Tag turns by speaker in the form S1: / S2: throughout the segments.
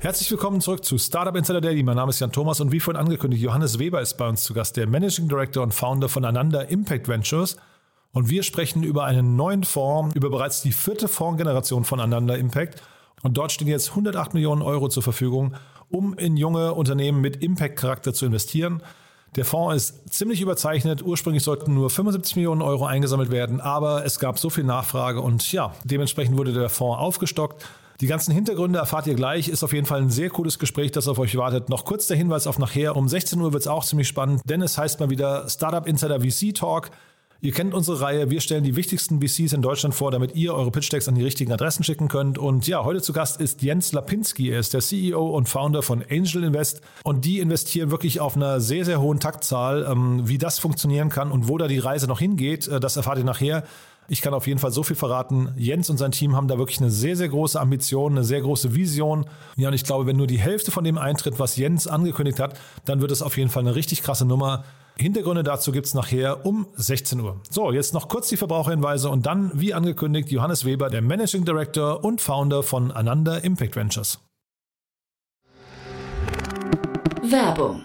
S1: Herzlich willkommen zurück zu Startup Insider Daily. Mein Name ist Jan Thomas und wie vorhin angekündigt, Johannes Weber ist bei uns zu Gast, der Managing Director und Founder von Ananda Impact Ventures. Und wir sprechen über einen neuen Fonds, über bereits die vierte Fondsgeneration von Ananda Impact. Und dort stehen jetzt 108 Millionen Euro zur Verfügung, um in junge Unternehmen mit Impact-Charakter zu investieren. Der Fonds ist ziemlich überzeichnet. Ursprünglich sollten nur 75 Millionen Euro eingesammelt werden, aber es gab so viel Nachfrage und ja, dementsprechend wurde der Fonds aufgestockt. Die ganzen Hintergründe erfahrt ihr gleich. Ist auf jeden Fall ein sehr cooles Gespräch, das auf euch wartet. Noch kurz der Hinweis auf nachher. Um 16 Uhr wird es auch ziemlich spannend, denn es heißt mal wieder Startup Insider VC Talk. Ihr kennt unsere Reihe. Wir stellen die wichtigsten VCs in Deutschland vor, damit ihr eure Pitch-Decks an die richtigen Adressen schicken könnt. Und ja, heute zu Gast ist Jens Lapinski. Er ist der CEO und Founder von Angel Invest. Und die investieren wirklich auf einer sehr, sehr hohen Taktzahl. Ähm, wie das funktionieren kann und wo da die Reise noch hingeht, äh, das erfahrt ihr nachher. Ich kann auf jeden Fall so viel verraten. Jens und sein Team haben da wirklich eine sehr, sehr große Ambition, eine sehr große Vision. Ja, und ich glaube, wenn nur die Hälfte von dem eintritt, was Jens angekündigt hat, dann wird es auf jeden Fall eine richtig krasse Nummer. Hintergründe dazu gibt es nachher um 16 Uhr. So, jetzt noch kurz die Verbraucherhinweise und dann, wie angekündigt, Johannes Weber, der Managing Director und Founder von Ananda Impact Ventures.
S2: Werbung.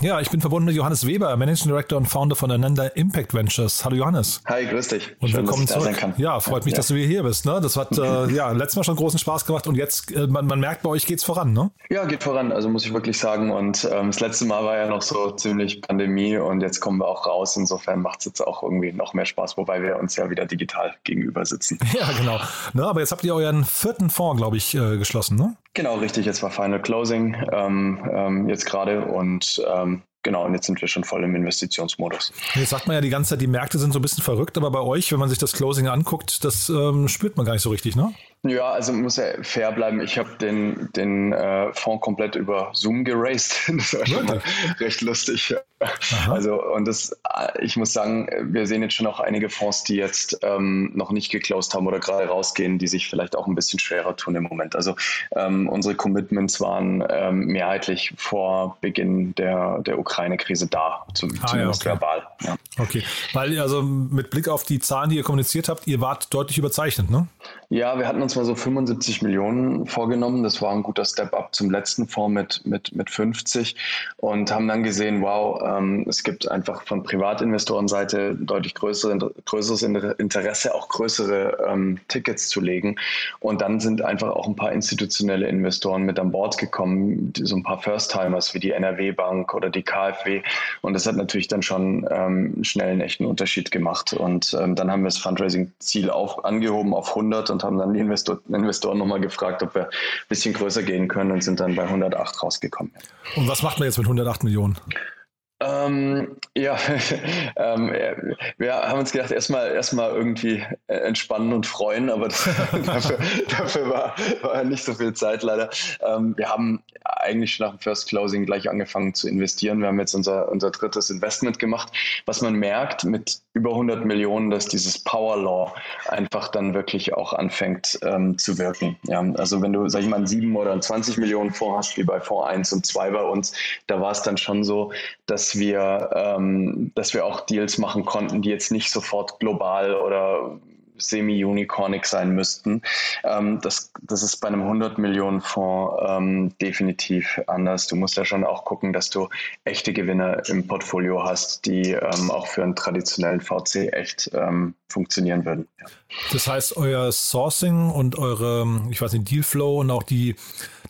S1: Ja, ich bin verbunden mit Johannes Weber, Managing Director und Founder von Ananda Impact Ventures. Hallo Johannes.
S3: Hi, grüß dich.
S1: Und
S3: Schön,
S1: willkommen zurück. Ja, freut mich,
S3: ja.
S1: dass du wieder hier bist. Ne? Das hat äh, ja letztes Mal schon großen Spaß gemacht und jetzt, äh, man, man merkt, bei euch geht's voran, ne?
S3: Ja, geht voran, also muss ich wirklich sagen. Und ähm, das letzte Mal war ja noch so ziemlich Pandemie und jetzt kommen wir auch raus. Insofern macht es jetzt auch irgendwie noch mehr Spaß, wobei wir uns ja wieder digital gegenüber sitzen.
S1: Ja, genau. Ne, aber jetzt habt ihr euren vierten Fonds, glaube ich, äh, geschlossen, ne?
S3: Genau, richtig. Jetzt war Final Closing ähm, ähm, jetzt gerade und ähm, genau, und jetzt sind wir schon voll im Investitionsmodus.
S1: Jetzt sagt man ja die ganze Zeit, die Märkte sind so ein bisschen verrückt, aber bei euch, wenn man sich das Closing anguckt, das ähm, spürt man gar nicht so richtig, ne?
S3: Ja, also muss ja fair bleiben. Ich habe den, den äh, Fonds komplett über Zoom geraced. Das war schon mal recht lustig. Also, und das, äh, ich muss sagen, wir sehen jetzt schon auch einige Fonds, die jetzt ähm, noch nicht geclosed haben oder gerade rausgehen, die sich vielleicht auch ein bisschen schwerer tun im Moment. Also ähm, unsere Commitments waren ähm, mehrheitlich vor Beginn der, der Ukraine-Krise da, zum,
S1: Ah,
S3: zumindest
S1: ja, okay.
S3: verbal. Ja.
S1: Okay. Weil, also mit Blick auf die Zahlen, die ihr kommuniziert habt, ihr wart deutlich überzeichnet, ne?
S3: Ja, wir hatten uns mal so 75 Millionen vorgenommen. Das war ein guter Step-up zum letzten Fonds mit, mit, mit 50 und haben dann gesehen, wow, ähm, es gibt einfach von Privatinvestorenseite deutlich größere, größeres Interesse, auch größere ähm, Tickets zu legen. Und dann sind einfach auch ein paar institutionelle Investoren mit an Bord gekommen, so ein paar First-Timers wie die NRW-Bank oder die KfW. Und das hat natürlich dann schon ähm, schnell einen echten Unterschied gemacht. Und ähm, dann haben wir das Fundraising-Ziel auf, angehoben auf 100 und haben dann die Investor Investoren nochmal gefragt, ob wir ein bisschen größer gehen können und sind dann bei 108 rausgekommen.
S1: Und was macht man jetzt mit 108 Millionen?
S3: Ähm, ja, ähm, wir haben uns gedacht, erstmal erstmal irgendwie entspannen und freuen, aber das, dafür, dafür war, war nicht so viel Zeit leider. Ähm, wir haben eigentlich schon nach dem First Closing gleich angefangen zu investieren. Wir haben jetzt unser, unser drittes Investment gemacht. Was man merkt mit über 100 Millionen, dass dieses Power Law einfach dann wirklich auch anfängt ähm, zu wirken. Ja, also wenn du, sag ich mal, einen 7 oder einen 20 Millionen Fonds hast, wie bei Fonds 1 und 2 bei uns, da war es dann schon so, dass wir, ähm, dass wir auch Deals machen konnten, die jetzt nicht sofort global oder semi-unicornig sein müssten. Ähm, das, das ist bei einem 100 Millionen Fonds ähm, definitiv anders. Du musst ja schon auch gucken, dass du echte Gewinner im Portfolio hast, die ähm, auch für einen traditionellen VC echt ähm, funktionieren würden. Ja.
S1: Das heißt, euer Sourcing und eure, ich weiß nicht, Dealflow und auch die,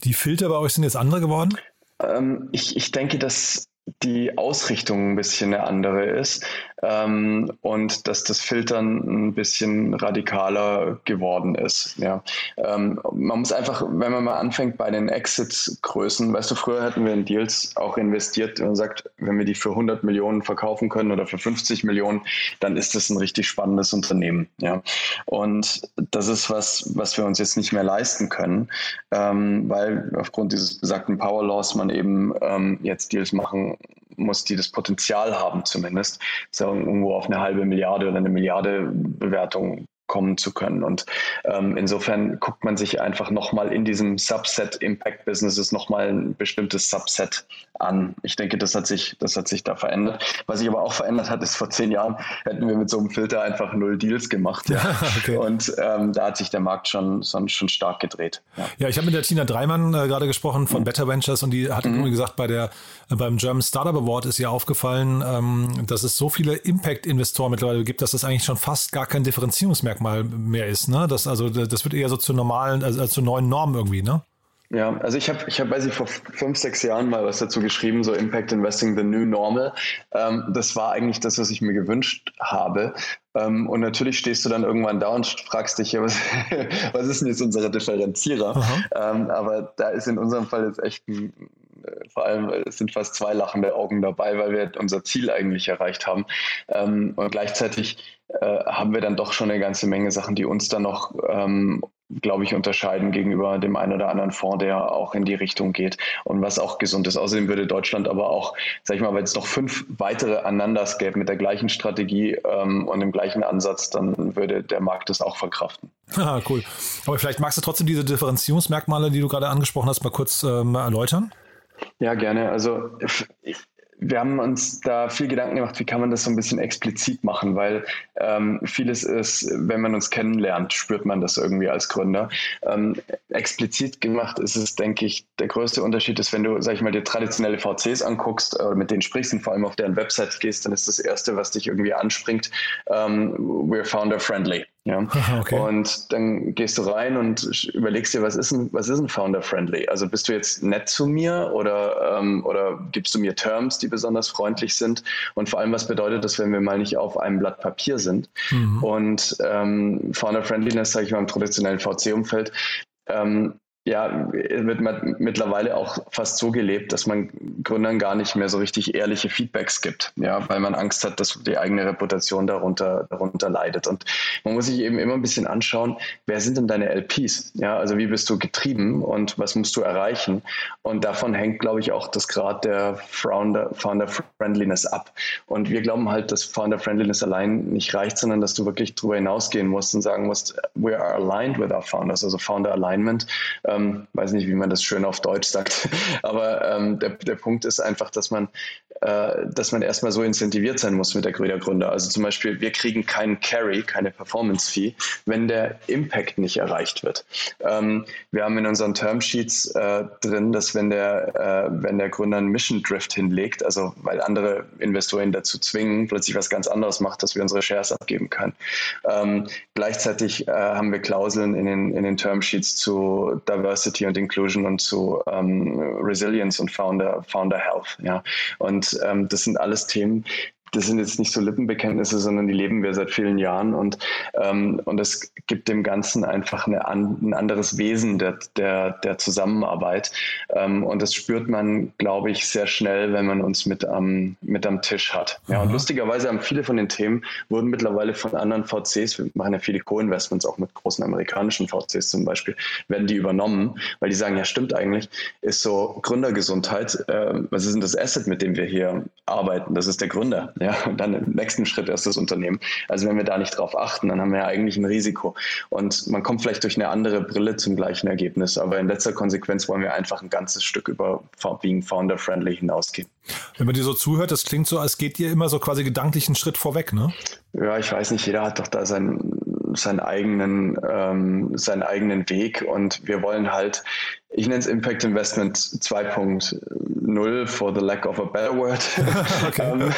S1: die Filter bei euch sind jetzt andere geworden?
S3: Ähm, ich, ich denke, dass die Ausrichtung ein bisschen eine andere ist ähm, und dass das Filtern ein bisschen radikaler geworden ist. Ja. Ähm, man muss einfach, wenn man mal anfängt bei den Exit-Größen, weißt du, früher hätten wir in Deals auch investiert und sagt, wenn wir die für 100 Millionen verkaufen können oder für 50 Millionen, dann ist das ein richtig spannendes Unternehmen. Ja. Und das ist was, was wir uns jetzt nicht mehr leisten können, ähm, weil aufgrund dieses besagten Power Laws man eben ähm, jetzt Deals machen muss, die das Potenzial haben zumindest, sagen, irgendwo auf eine halbe Milliarde oder eine Milliarde Bewertung kommen zu können. Und ähm, insofern guckt man sich einfach nochmal in diesem Subset Impact Businesses nochmal ein bestimmtes Subset an. Ich denke, das hat sich, das hat sich da verändert. Was sich aber auch verändert hat, ist vor zehn Jahren hätten wir mit so einem Filter einfach null Deals gemacht. Ja. okay. Und ähm, da hat sich der Markt schon, schon, schon stark gedreht.
S1: Ja, ja ich habe mit der Tina Dreimann äh, gerade gesprochen von mhm. Better Ventures und die hat mhm. gesagt, bei der äh, beim German Startup Award ist ihr aufgefallen, ähm, dass es so viele Impact-Investoren mittlerweile gibt, dass das eigentlich schon fast gar kein Differenzierungsmerkmal Merkmal mehr ist. Ne? Das, also, das wird eher so zu normalen, also zu neuen Normen irgendwie, ne?
S3: Ja, also ich habe, ich hab, weiß ich, vor fünf, sechs Jahren mal was dazu geschrieben, so Impact Investing, the new normal. Ähm, das war eigentlich das, was ich mir gewünscht habe. Ähm, und natürlich stehst du dann irgendwann da und fragst dich, ja, was, was ist denn jetzt unser Differenzierer? Ähm, aber da ist in unserem Fall jetzt echt ein, vor allem es sind fast zwei lachende Augen dabei, weil wir unser Ziel eigentlich erreicht haben. Ähm, und gleichzeitig äh, haben wir dann doch schon eine ganze Menge Sachen, die uns dann noch, ähm, glaube ich, unterscheiden gegenüber dem einen oder anderen Fonds, der auch in die Richtung geht und was auch gesund ist. Außerdem würde Deutschland aber auch, sag ich mal, wenn es noch fünf weitere Ananders gäbe mit der gleichen Strategie ähm, und dem gleichen Ansatz, dann würde der Markt das auch verkraften.
S1: Ah, cool. Aber vielleicht magst du trotzdem diese Differenzierungsmerkmale, die du gerade angesprochen hast, mal kurz ähm, erläutern?
S3: Ja, gerne. Also wir haben uns da viel Gedanken gemacht, wie kann man das so ein bisschen explizit machen, weil ähm, vieles ist, wenn man uns kennenlernt, spürt man das irgendwie als Gründer. Ähm, explizit gemacht ist es, denke ich, der größte Unterschied ist, wenn du, sag ich mal, dir traditionelle VCs anguckst, äh, mit denen sprichst und vor allem auf deren Website gehst, dann ist das Erste, was dich irgendwie anspringt, ähm, we're founder friendly. Ja. Okay. Und dann gehst du rein und überlegst dir, was ist ein, was ist ein Founder-Friendly? Also bist du jetzt nett zu mir oder, ähm, oder gibst du mir Terms, die besonders freundlich sind? Und vor allem, was bedeutet das, wenn wir mal nicht auf einem Blatt Papier sind? Mhm. Und ähm, Founder-Friendliness, sage ich mal, im traditionellen VC-Umfeld, ähm, ja, wird mittlerweile auch fast so gelebt, dass man Gründern gar nicht mehr so richtig ehrliche Feedbacks gibt, ja, weil man Angst hat, dass die eigene Reputation darunter, darunter leidet. Und man muss sich eben immer ein bisschen anschauen, wer sind denn deine LPs? Ja, also wie bist du getrieben und was musst du erreichen? Und davon hängt, glaube ich, auch das Grad der Founder, Founder Friendliness ab. Und wir glauben halt, dass Founder Friendliness allein nicht reicht, sondern dass du wirklich darüber hinausgehen musst und sagen musst, we are aligned with our founders, also Founder Alignment ähm, weiß nicht, wie man das schön auf Deutsch sagt. Aber ähm, der, der Punkt ist einfach, dass man, äh, dass man erstmal so incentiviert sein muss mit der Gründer. Also zum Beispiel, wir kriegen keinen Carry, keine Performance-Fee, wenn der Impact nicht erreicht wird. Ähm, wir haben in unseren Termsheets äh, drin, dass wenn der, äh, wenn der Gründer einen Mission Drift hinlegt, also weil andere Investoren dazu zwingen, plötzlich was ganz anderes macht, dass wir unsere Shares abgeben können. Ähm, gleichzeitig äh, haben wir Klauseln in den, in den Termsheets zu Diversity und Inclusion und zu ähm, Resilience und Founder, Founder Health. Ja. Und das sind alles Themen, das sind jetzt nicht so Lippenbekenntnisse, sondern die leben wir seit vielen Jahren und, ähm, und es gibt dem Ganzen einfach eine ein anderes Wesen der, der, der Zusammenarbeit. Ähm, und das spürt man, glaube ich, sehr schnell, wenn man uns mit am, mit am Tisch hat. Ja, und lustigerweise haben viele von den Themen wurden mittlerweile von anderen VCs, wir machen ja viele Co-Investments auch mit großen amerikanischen VCs zum Beispiel, werden die übernommen, weil die sagen, ja stimmt eigentlich, ist so Gründergesundheit, äh, was ist denn das Asset, mit dem wir hier arbeiten? Das ist der Gründer. Ja, und dann im nächsten Schritt erst das Unternehmen. Also wenn wir da nicht drauf achten, dann haben wir ja eigentlich ein Risiko. Und man kommt vielleicht durch eine andere Brille zum gleichen Ergebnis. Aber in letzter Konsequenz wollen wir einfach ein ganzes Stück über Being Founder-Friendly hinausgehen.
S1: Wenn man dir so zuhört, das klingt so, als geht ihr immer so quasi gedanklich einen Schritt vorweg, ne?
S3: Ja, ich weiß nicht, jeder hat doch da sein, seinen eigenen, ähm, seinen eigenen Weg und wir wollen halt ich nenne es Impact Investment 2.0 for the lack of a better word. ähm,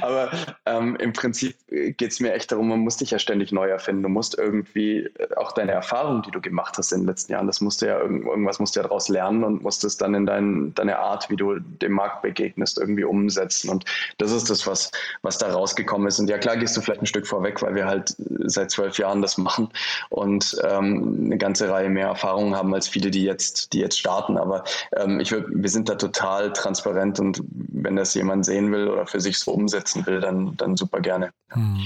S3: aber ähm, im Prinzip geht es mir echt darum, man muss dich ja ständig neu erfinden. Du musst irgendwie äh, auch deine Erfahrungen, die du gemacht hast in den letzten Jahren, das musst du ja irgendwas musst du ja daraus lernen und musst es dann in dein, deine Art, wie du dem Markt begegnest, irgendwie umsetzen. Und das ist das, was, was da rausgekommen ist. Und ja, klar gehst du vielleicht ein Stück vorweg, weil wir halt seit zwölf Jahren das machen und ähm, eine ganze Reihe mehr Erfahrungen haben als viele, die jetzt die jetzt starten. Aber ähm, ich würd, wir sind da total transparent und wenn das jemand sehen will oder für sich so umsetzen will, dann, dann super gerne. Hm.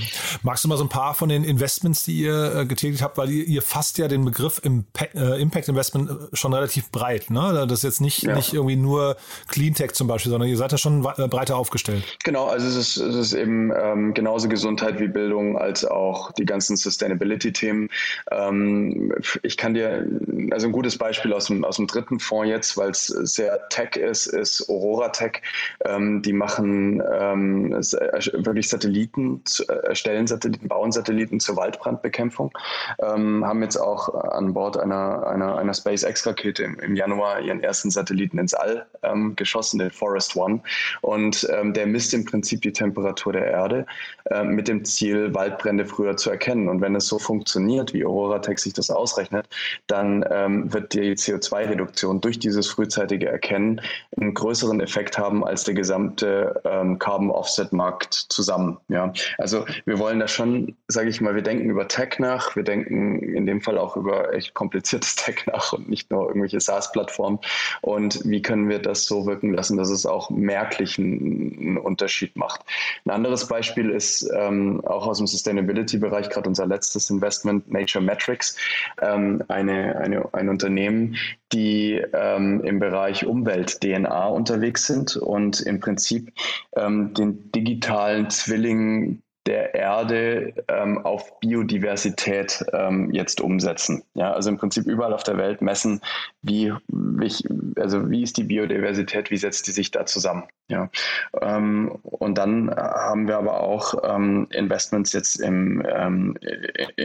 S1: Magst du mal so ein paar von den Investments, die ihr äh, getätigt habt, weil ihr, ihr fasst ja den Begriff Impact, äh, Impact Investment äh, schon relativ breit. Ne? Das ist jetzt nicht, ja. nicht irgendwie nur Cleantech zum Beispiel, sondern ihr seid ja schon äh, breiter aufgestellt.
S3: Genau, also es ist, es ist eben ähm, genauso Gesundheit wie Bildung als auch die ganzen Sustainability-Themen. Ähm, ich kann dir, also ein gutes Beispiel aus dem, aus dem dritten Fonds jetzt, weil es sehr Tech ist, ist Aurora Tech. Ähm, die machen ähm, wirklich Satelliten äh, erstellen Satelliten, bauen Satelliten zur Waldbrandbekämpfung, ähm, haben jetzt auch an Bord einer, einer, einer SpaceX-Rakete im, im, Januar ihren ersten Satelliten ins All ähm, geschossen, den Forest One. Und ähm, der misst im Prinzip die Temperatur der Erde äh, mit dem Ziel, Waldbrände früher zu erkennen. Und wenn es so funktioniert, wie Aurora Tech sich das ausrechnet, dann ähm, wird die CO2-Reduktion durch dieses frühzeitige Erkennen einen größeren Effekt haben als der gesamte ähm, Carbon Offset Markt zusammen. Ja, also wir wollen da schon, sage ich mal, wir denken über Tech nach, wir denken in dem Fall auch über echt kompliziertes Tech nach und nicht nur irgendwelche SaaS-Plattformen. Und wie können wir das so wirken lassen, dass es auch merklich einen, einen Unterschied macht. Ein anderes Beispiel ist ähm, auch aus dem Sustainability-Bereich, gerade unser letztes Investment, Nature Metrics, ähm, eine, eine, ein Unternehmen, die ähm, im Bereich Umwelt-DNA unterwegs sind und im Prinzip ähm, den digitalen Zwilling der Erde ähm, auf Biodiversität ähm, jetzt umsetzen. Ja, also im Prinzip überall auf der Welt messen, wie, wie, also wie ist die Biodiversität, wie setzt die sich da zusammen. Ja, ähm, und dann haben wir aber auch ähm, Investments jetzt im, ähm,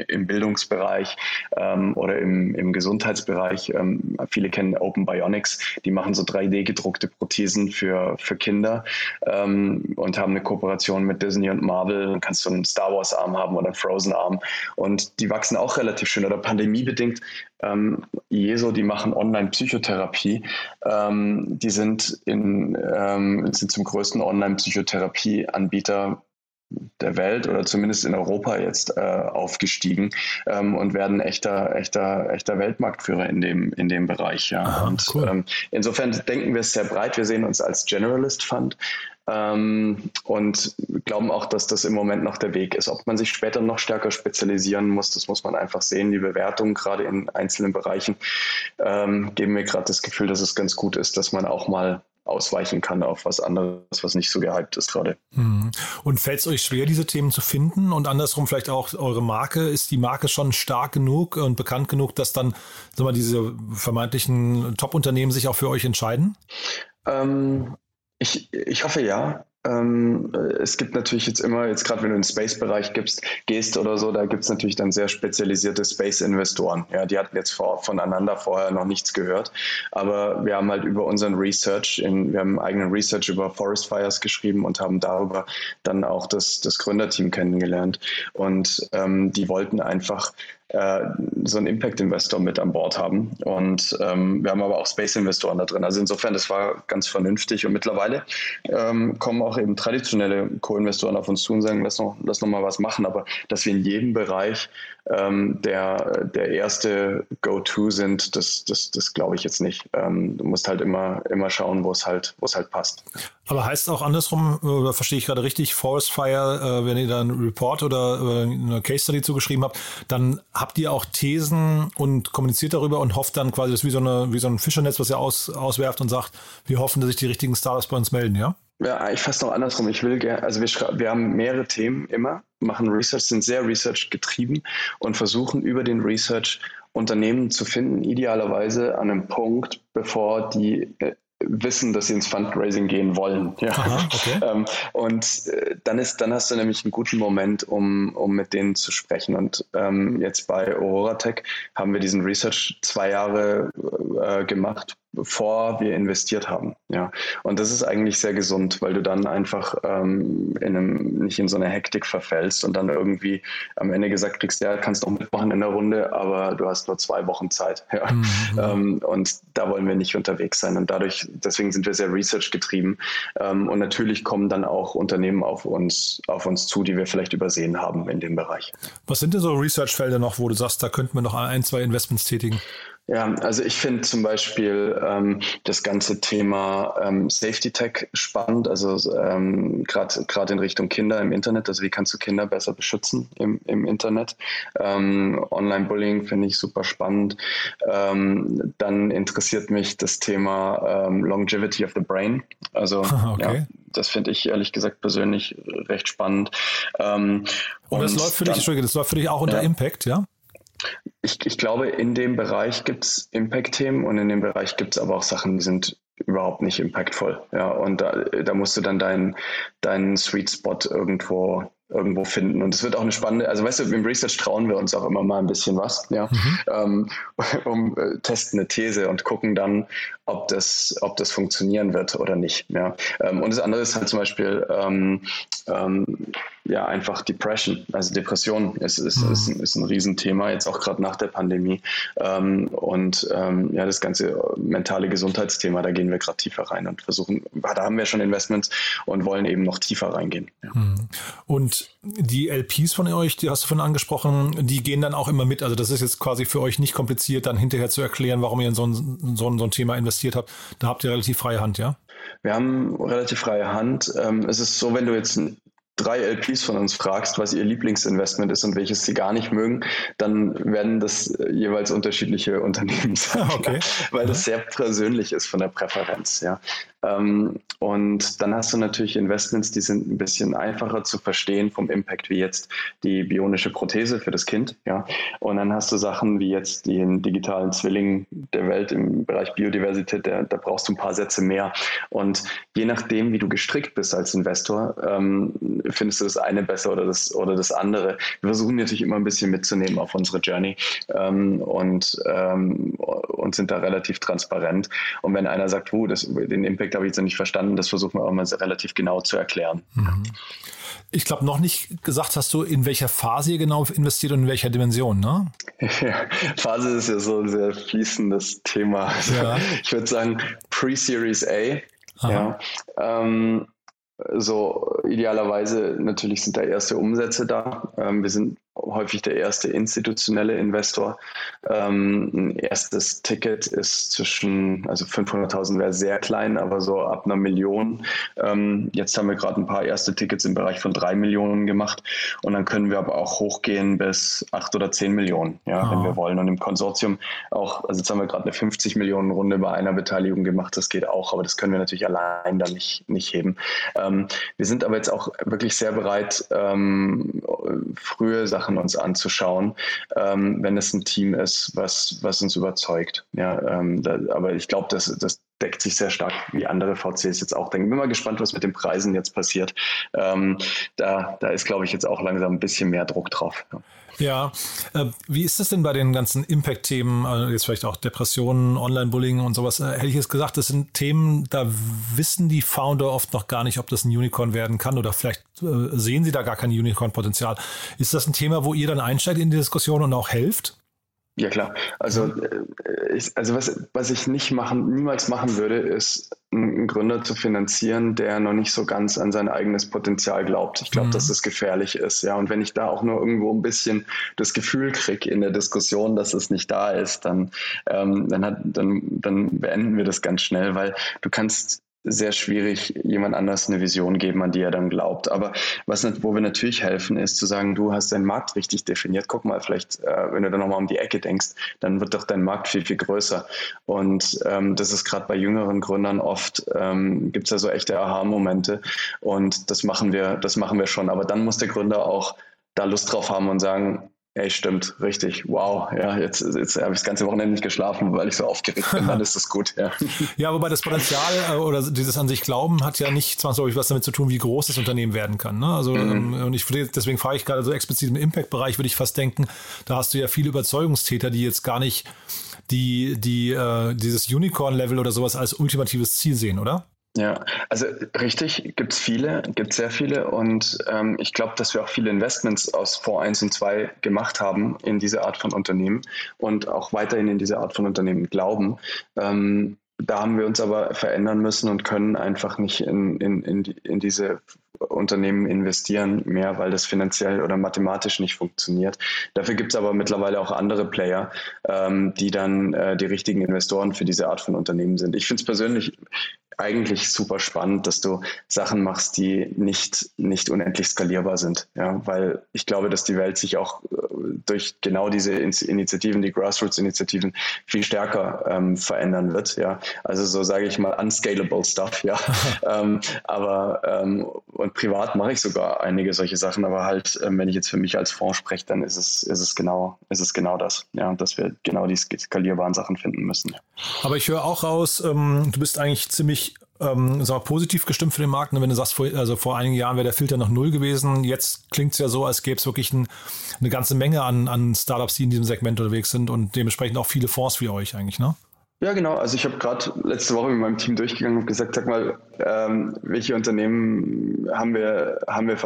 S3: im Bildungsbereich ähm, oder im, im Gesundheitsbereich. viele kennen Open Bionics, die machen so 3D-gedruckte Prothesen für, für Kinder und haben eine Kooperation mit Disney und Marvel kannst du einen Star Wars Arm haben oder einen Frozen Arm. Und die wachsen auch relativ schön oder pandemiebedingt. Ähm, Jeso, die machen Online-Psychotherapie. Ähm, die sind, in, ähm, sind zum größten Online-Psychotherapie-Anbieter der Welt oder zumindest in Europa jetzt äh, aufgestiegen ähm, und werden echter, echter, echter Weltmarktführer in dem, in dem Bereich. Ja. Aha, und cool. ähm, insofern denken wir es sehr breit. Wir sehen uns als Generalist Fund ähm, und glauben auch, dass das im Moment noch der Weg ist. Ob man sich später noch stärker spezialisieren muss, das muss man einfach sehen. Die Bewertungen gerade in einzelnen Bereichen ähm, geben mir gerade das Gefühl, dass es ganz gut ist, dass man auch mal ausweichen kann auf was anderes, was nicht so gehypt ist gerade.
S1: Hm. Und fällt es euch schwer, diese Themen zu finden? Und andersrum vielleicht auch eure Marke, ist die Marke schon stark genug und bekannt genug, dass dann sag mal, diese vermeintlichen Top-Unternehmen sich auch für euch entscheiden?
S3: Ähm, ich, ich hoffe ja. Ähm, es gibt natürlich jetzt immer, jetzt gerade wenn du in den Space-Bereich gehst oder so, da gibt es natürlich dann sehr spezialisierte Space-Investoren. Ja, die hatten jetzt vor, voneinander vorher noch nichts gehört. Aber wir haben halt über unseren Research, in, wir haben einen eigenen Research über Forest Fires geschrieben und haben darüber dann auch das, das Gründerteam kennengelernt. Und ähm, die wollten einfach äh, so einen Impact-Investor mit an Bord haben. Und ähm, wir haben aber auch Space-Investoren da drin. Also insofern, das war ganz vernünftig. Und mittlerweile ähm, kommen auch eben traditionelle Co-Investoren auf uns zu und sagen, lass noch, lass noch mal was machen. Aber dass wir in jedem Bereich ähm, der, der erste Go-To sind, das, das, das glaube ich jetzt nicht. Ähm, du musst halt immer, immer schauen, wo es halt, wo es halt passt.
S1: Aber heißt auch andersrum, oder verstehe ich gerade richtig, Forest Fire, äh, wenn ihr da einen Report oder äh, eine Case Study zugeschrieben habt, dann habt ihr auch Thesen und kommuniziert darüber und hofft dann quasi, das ist wie so, eine, wie so ein Fischernetz, was ihr aus, auswerft und sagt, wir hoffen, dass sich die richtigen Startups bei uns melden, ja?
S3: Ja, eigentlich fast noch andersrum. Ich will gerne, also wir, wir haben mehrere Themen immer, machen Research, sind sehr Research getrieben und versuchen über den Research Unternehmen zu finden, idealerweise an einem Punkt, bevor die äh, wissen, dass sie ins Fundraising gehen wollen. Ja. Aha, okay. ähm, und äh, dann ist, dann hast du nämlich einen guten Moment, um, um mit denen zu sprechen. Und ähm, jetzt bei Aurora Tech haben wir diesen Research zwei Jahre äh, gemacht, bevor wir investiert haben. Ja. Und das ist eigentlich sehr gesund, weil du dann einfach ähm, in einem, nicht in so eine Hektik verfällst und dann irgendwie am Ende gesagt kriegst, ja, kannst auch mitmachen in der Runde, aber du hast nur zwei Wochen Zeit. Ja. Mhm. Ähm, und da wollen wir nicht unterwegs sein. Und dadurch, deswegen sind wir sehr research getrieben. Ähm, und natürlich kommen dann auch Unternehmen auf uns, auf uns zu, die wir vielleicht übersehen haben in dem Bereich.
S1: Was sind denn so Research-Felder noch, wo du sagst, da könnten wir noch ein, zwei Investments tätigen?
S3: Ja, also ich finde zum Beispiel ähm, das ganze Thema ähm, Safety Tech spannend, also ähm, gerade in Richtung Kinder im Internet, also wie kannst du Kinder besser beschützen im, im Internet. Ähm, Online-Bullying finde ich super spannend. Ähm, dann interessiert mich das Thema ähm, Longevity of the Brain, also okay. ja, das finde ich ehrlich gesagt persönlich recht spannend.
S1: Ähm, und, und das läuft für dich, Entschuldige, das läuft für dich auch unter ja. Impact, ja?
S3: Ich, ich glaube, in dem Bereich gibt es Impact-Themen und in dem Bereich gibt es aber auch Sachen, die sind überhaupt nicht impactvoll. Ja, und da, da musst du dann deinen deinen Sweet Spot irgendwo irgendwo finden. Und es wird auch eine spannende, also weißt du, im Research trauen wir uns auch immer mal ein bisschen was, ja, mhm. ähm, um äh, testen eine These und gucken dann, ob das, ob das funktionieren wird oder nicht. Ja. Ähm, und das andere ist halt zum Beispiel ähm, ähm, ja einfach Depression, also Depression ist, ist, mhm. ist, ist ein Riesenthema, jetzt auch gerade nach der Pandemie. Ähm, und ähm, ja, das ganze mentale Gesundheitsthema, da gehen wir gerade tiefer rein und versuchen, da haben wir schon Investments und wollen eben noch tiefer reingehen. Ja. Mhm.
S1: Und die LPs von euch, die hast du von angesprochen, die gehen dann auch immer mit. Also das ist jetzt quasi für euch nicht kompliziert, dann hinterher zu erklären, warum ihr in so ein, so ein, so ein Thema investiert investiert habt, da habt ihr relativ freie Hand, ja?
S3: Wir haben relativ freie Hand. Ähm, es ist so, wenn du jetzt drei LPs von uns fragst, was ihr Lieblingsinvestment ist und welches sie gar nicht mögen, dann werden das jeweils unterschiedliche Unternehmen sein, okay. weil das sehr persönlich ist von der Präferenz. Ja. Ähm, und dann hast du natürlich Investments, die sind ein bisschen einfacher zu verstehen vom Impact, wie jetzt die bionische Prothese für das Kind. Ja. Und dann hast du Sachen wie jetzt den digitalen Zwilling der Welt im Bereich Biodiversität, der, da brauchst du ein paar Sätze mehr. Und je nachdem, wie du gestrickt bist als Investor, ähm, findest du das eine besser oder das, oder das andere. Wir versuchen natürlich immer ein bisschen mitzunehmen auf unsere Journey ähm, und, ähm, und sind da relativ transparent. Und wenn einer sagt, oh, das, den Impact habe ich jetzt nicht verstanden, das versuchen wir auch mal relativ genau zu erklären. Mhm.
S1: Ich glaube, noch nicht gesagt hast du, in welcher Phase ihr genau investiert und in welcher Dimension, ne?
S3: Ja, Phase ist ja so ein sehr fließendes Thema. Ja. Ich würde sagen Pre-Series A. Aha. Ja. Ähm, so idealerweise natürlich sind da erste Umsätze da. Ähm, wir sind häufig der erste institutionelle Investor. Ähm, ein erstes Ticket ist zwischen, also 500.000 wäre sehr klein, aber so ab einer Million. Ähm, jetzt haben wir gerade ein paar erste Tickets im Bereich von drei Millionen gemacht und dann können wir aber auch hochgehen bis acht oder zehn Millionen, ja, oh. wenn wir wollen. Und im Konsortium auch, also jetzt haben wir gerade eine 50 Millionen Runde bei einer Beteiligung gemacht, das geht auch, aber das können wir natürlich allein dann nicht, nicht heben. Ähm, wir sind aber jetzt auch wirklich sehr bereit, ähm, frühe Sachen Sachen uns anzuschauen, ähm, wenn es ein Team ist, was, was uns überzeugt. Ja, ähm, da, aber ich glaube, das, das deckt sich sehr stark, wie andere VCs jetzt auch denken. Bin mal gespannt, was mit den Preisen jetzt passiert. Ähm, da, da ist, glaube ich, jetzt auch langsam ein bisschen mehr Druck drauf.
S1: Ja. Ja, äh, wie ist das denn bei den ganzen Impact-Themen, äh, jetzt vielleicht auch Depressionen, Online-Bullying und sowas? Äh, hätte ich jetzt gesagt, das sind Themen, da wissen die Founder oft noch gar nicht, ob das ein Unicorn werden kann oder vielleicht äh, sehen sie da gar kein Unicorn-Potenzial. Ist das ein Thema, wo ihr dann einsteigt in die Diskussion und auch helft?
S3: Ja klar. Also, äh, ich, also was, was ich nicht machen, niemals machen würde, ist einen Gründer zu finanzieren, der noch nicht so ganz an sein eigenes Potenzial glaubt. Ich glaube, mhm. dass das gefährlich ist. Ja, und wenn ich da auch nur irgendwo ein bisschen das Gefühl kriege in der Diskussion, dass es nicht da ist, dann, ähm, dann, hat, dann, dann beenden wir das ganz schnell, weil du kannst sehr schwierig, jemand anders eine Vision geben, an die er dann glaubt. Aber was, wo wir natürlich helfen, ist zu sagen, du hast deinen Markt richtig definiert. Guck mal, vielleicht, äh, wenn du dann nochmal um die Ecke denkst, dann wird doch dein Markt viel, viel größer. Und ähm, das ist gerade bei jüngeren Gründern oft, ähm, gibt es ja so echte Aha-Momente. Und das machen wir, das machen wir schon. Aber dann muss der Gründer auch da Lust drauf haben und sagen, Ey, stimmt, richtig. Wow. Ja, jetzt, jetzt habe ich das ganze Wochenende nicht geschlafen, weil ich so aufgeregt bin. Dann ist das gut. Ja,
S1: ja wobei das Potenzial äh, oder dieses an sich Glauben hat ja nicht zwangsläufig was damit zu tun, wie groß das Unternehmen werden kann. Ne? Also, mhm. Ähm, und ich deswegen frage ich gerade so explizit im Impact-Bereich, würde ich fast denken, da hast du ja viele Überzeugungstäter, die jetzt gar nicht die, die, äh, dieses Unicorn-Level oder sowas als ultimatives Ziel sehen, oder?
S3: Ja, also richtig, gibt es viele, gibt sehr viele und ähm, ich glaube, dass wir auch viele Investments aus Fonds 1 und 2 gemacht haben in diese Art von Unternehmen und auch weiterhin in diese Art von Unternehmen glauben. Ähm, da haben wir uns aber verändern müssen und können einfach nicht in, in, in, die, in diese Unternehmen investieren mehr, weil das finanziell oder mathematisch nicht funktioniert. Dafür gibt es aber mittlerweile auch andere Player, ähm, die dann äh, die richtigen Investoren für diese Art von Unternehmen sind. Ich finde es persönlich eigentlich super spannend, dass du Sachen machst, die nicht, nicht unendlich skalierbar sind. Ja, weil ich glaube, dass die Welt sich auch äh, durch genau diese Initiativen, die Grassroots-Initiativen, viel stärker ähm, verändern wird. Ja, also so sage ich mal unscalable Stuff. Ja, ähm, aber ähm, und privat mache ich sogar einige solche Sachen, aber halt, ähm, wenn ich jetzt für mich als Fonds spreche, dann ist es, ist es genau, ist es genau das. Ja, dass wir genau die skalierbaren Sachen finden müssen.
S1: Aber ich höre auch raus, ähm, du bist eigentlich ziemlich ähm, sag mal, positiv gestimmt für den Markt. Und wenn du sagst, vor, also vor einigen Jahren wäre der Filter noch null gewesen, jetzt klingt es ja so, als gäbe es wirklich ein, eine ganze Menge an, an Startups, die in diesem Segment unterwegs sind und dementsprechend auch viele Fonds wie euch eigentlich, ne?
S3: Ja, genau. Also ich habe gerade letzte Woche mit meinem Team durchgegangen und gesagt, sag mal, ähm, welche Unternehmen haben wir, haben wir,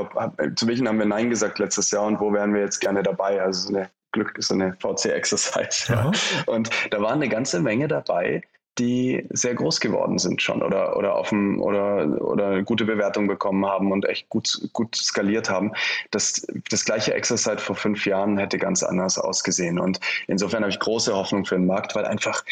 S3: zu welchen haben wir Nein gesagt letztes Jahr und wo wären wir jetzt gerne dabei? Also so eine Glück, so eine VC-Exercise. Ja. Und da waren eine ganze Menge dabei, die sehr groß geworden sind schon oder, oder auf dem, oder, oder gute Bewertung bekommen haben und echt gut, gut skaliert haben. Das, das gleiche Exercise vor fünf Jahren hätte ganz anders ausgesehen. Und insofern habe ich große Hoffnung für den Markt, weil einfach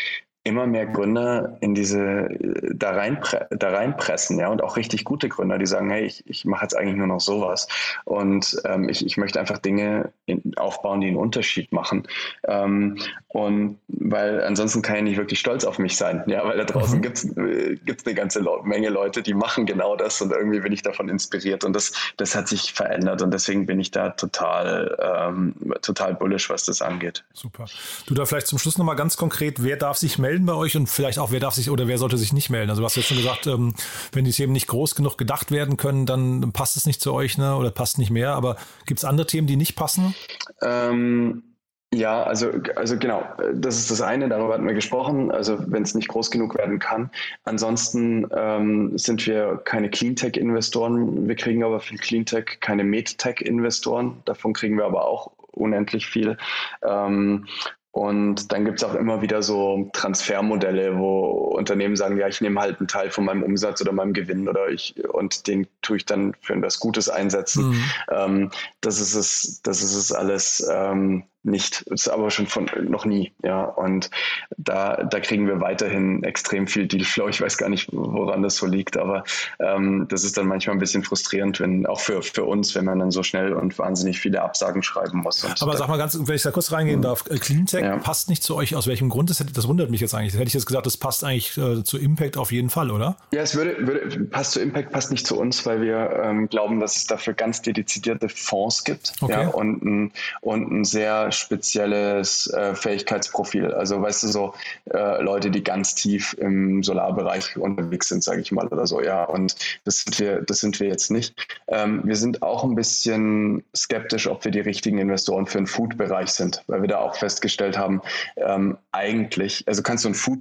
S3: immer mehr Gründer in diese da rein da reinpressen, ja, und auch richtig gute Gründer, die sagen, hey, ich, ich mache jetzt eigentlich nur noch sowas und ähm, ich, ich möchte einfach Dinge in, aufbauen, die einen Unterschied machen. Ähm, und weil ansonsten kann ich nicht wirklich stolz auf mich sein, ja, weil da draußen mhm. gibt's äh, gibt's eine ganze Menge Leute, die machen genau das und irgendwie bin ich davon inspiriert und das das hat sich verändert und deswegen bin ich da total ähm, total bullish, was das angeht.
S1: Super. Du da vielleicht zum Schluss noch mal ganz konkret, wer darf sich melden? Melden bei euch und vielleicht auch, wer darf sich oder wer sollte sich nicht melden? Also du hast jetzt schon gesagt, ähm, wenn die Themen nicht groß genug gedacht werden können, dann passt es nicht zu euch ne? oder passt nicht mehr. Aber gibt es andere Themen, die nicht passen?
S3: Ähm, ja, also, also genau, das ist das eine, darüber hatten wir gesprochen, also wenn es nicht groß genug werden kann. Ansonsten ähm, sind wir keine Cleantech-Investoren, wir kriegen aber viel Cleantech, keine MedTech-Investoren, davon kriegen wir aber auch unendlich viel. Ähm, und dann gibt es auch immer wieder so Transfermodelle, wo Unternehmen sagen, ja, ich nehme halt einen Teil von meinem Umsatz oder meinem Gewinn oder ich und den tue ich dann für etwas Gutes einsetzen. Mhm. Ähm, das ist es, das ist es alles ähm, nicht, ist aber schon von noch nie, ja. Und da, da kriegen wir weiterhin extrem viel Dealflow. Ich weiß gar nicht, woran das so liegt, aber ähm, das ist dann manchmal ein bisschen frustrierend, wenn auch für, für uns, wenn man dann so schnell und wahnsinnig viele Absagen schreiben muss.
S1: aber sag mal ganz, wenn ich da kurz reingehen mhm. darf, äh, Cleantech ja. passt nicht zu euch. Aus welchem Grund? Das, das wundert mich jetzt eigentlich. Das hätte ich jetzt gesagt, das passt eigentlich äh, zu Impact auf jeden Fall, oder?
S3: Ja, es würde, würde passt zu Impact, passt nicht zu uns, weil wir ähm, glauben, dass es dafür ganz dedizierte Fonds gibt okay. ja, und, ein, und ein sehr spezielles äh, Fähigkeitsprofil. Also weißt du, so äh, Leute, die ganz tief im Solarbereich unterwegs sind, sage ich mal, oder so, ja. Und das sind wir, das sind wir jetzt nicht. Ähm, wir sind auch ein bisschen skeptisch, ob wir die richtigen Investoren für den Food-Bereich sind, weil wir da auch festgestellt haben, ähm, eigentlich, also kannst du ein Food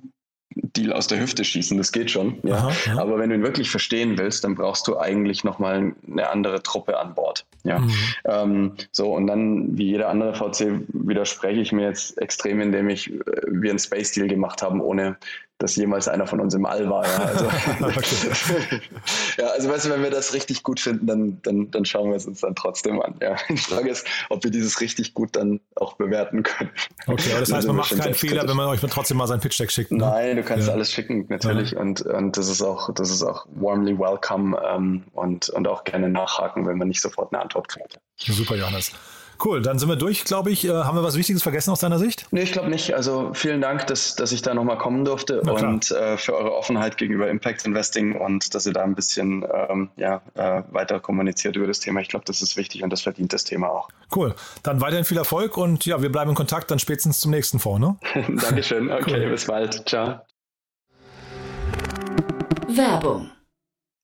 S3: Deal aus der Hüfte schießen, das geht schon. Ja. Aha, ja. Aber wenn du ihn wirklich verstehen willst, dann brauchst du eigentlich nochmal eine andere Truppe an Bord. Ja. Mhm. Ähm, so, und dann, wie jeder andere VC, widerspreche ich mir jetzt extrem, indem ich äh, wir einen Space Deal gemacht haben, ohne dass jemals einer von uns im All war. Ja, also, ja, also weißt du, wenn wir das richtig gut finden, dann, dann, dann schauen wir es uns dann trotzdem an. Ja. Die Frage ist, ob wir dieses richtig gut dann auch bewerten können.
S1: Okay, aber das heißt, man macht keinen Fehler, wenn man euch trotzdem mal sein Pitch Deck schickt. Ne?
S3: Nein, du kannst ja. alles schicken, natürlich. Ja. Und, und das ist auch, das ist auch warmly welcome ähm, und, und auch gerne nachhaken, wenn man nicht sofort eine Antwort kriegt.
S1: Super, Johannes. Cool, dann sind wir durch, glaube ich. Äh, haben wir was Wichtiges vergessen aus deiner Sicht?
S3: Nee, ich glaube nicht. Also vielen Dank, dass, dass ich da nochmal kommen durfte und äh, für eure Offenheit gegenüber Impact Investing und dass ihr da ein bisschen ähm, ja, äh, weiter kommuniziert über das Thema. Ich glaube, das ist wichtig und das verdient das Thema auch.
S1: Cool. Dann weiterhin viel Erfolg und ja, wir bleiben in Kontakt, dann spätestens zum nächsten Fonds. Ne?
S3: Dankeschön. Okay, cool. bis bald. Ciao.
S2: Werbung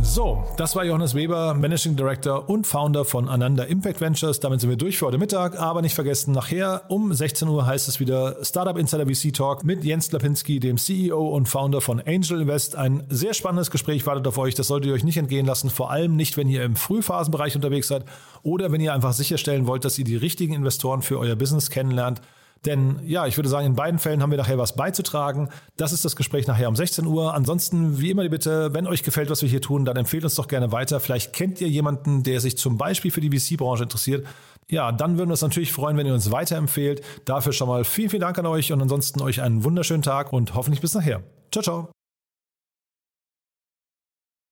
S1: So, das war Johannes Weber, Managing Director und Founder von Ananda Impact Ventures. Damit sind wir durch für heute Mittag, aber nicht vergessen, nachher um 16 Uhr heißt es wieder Startup Insider VC Talk mit Jens Lapinski, dem CEO und Founder von Angel Invest. Ein sehr spannendes Gespräch wartet auf euch. Das solltet ihr euch nicht entgehen lassen, vor allem nicht, wenn ihr im Frühphasenbereich unterwegs seid oder wenn ihr einfach sicherstellen wollt, dass ihr die richtigen Investoren für euer Business kennenlernt. Denn ja, ich würde sagen, in beiden Fällen haben wir nachher was beizutragen. Das ist das Gespräch nachher um 16 Uhr. Ansonsten, wie immer die Bitte, wenn euch gefällt, was wir hier tun, dann empfehlt uns doch gerne weiter. Vielleicht kennt ihr jemanden, der sich zum Beispiel für die VC-Branche interessiert. Ja, dann würden wir uns natürlich freuen, wenn ihr uns weiterempfehlt. Dafür schon mal vielen, vielen Dank an euch und ansonsten euch einen wunderschönen Tag und hoffentlich bis nachher. Ciao, ciao.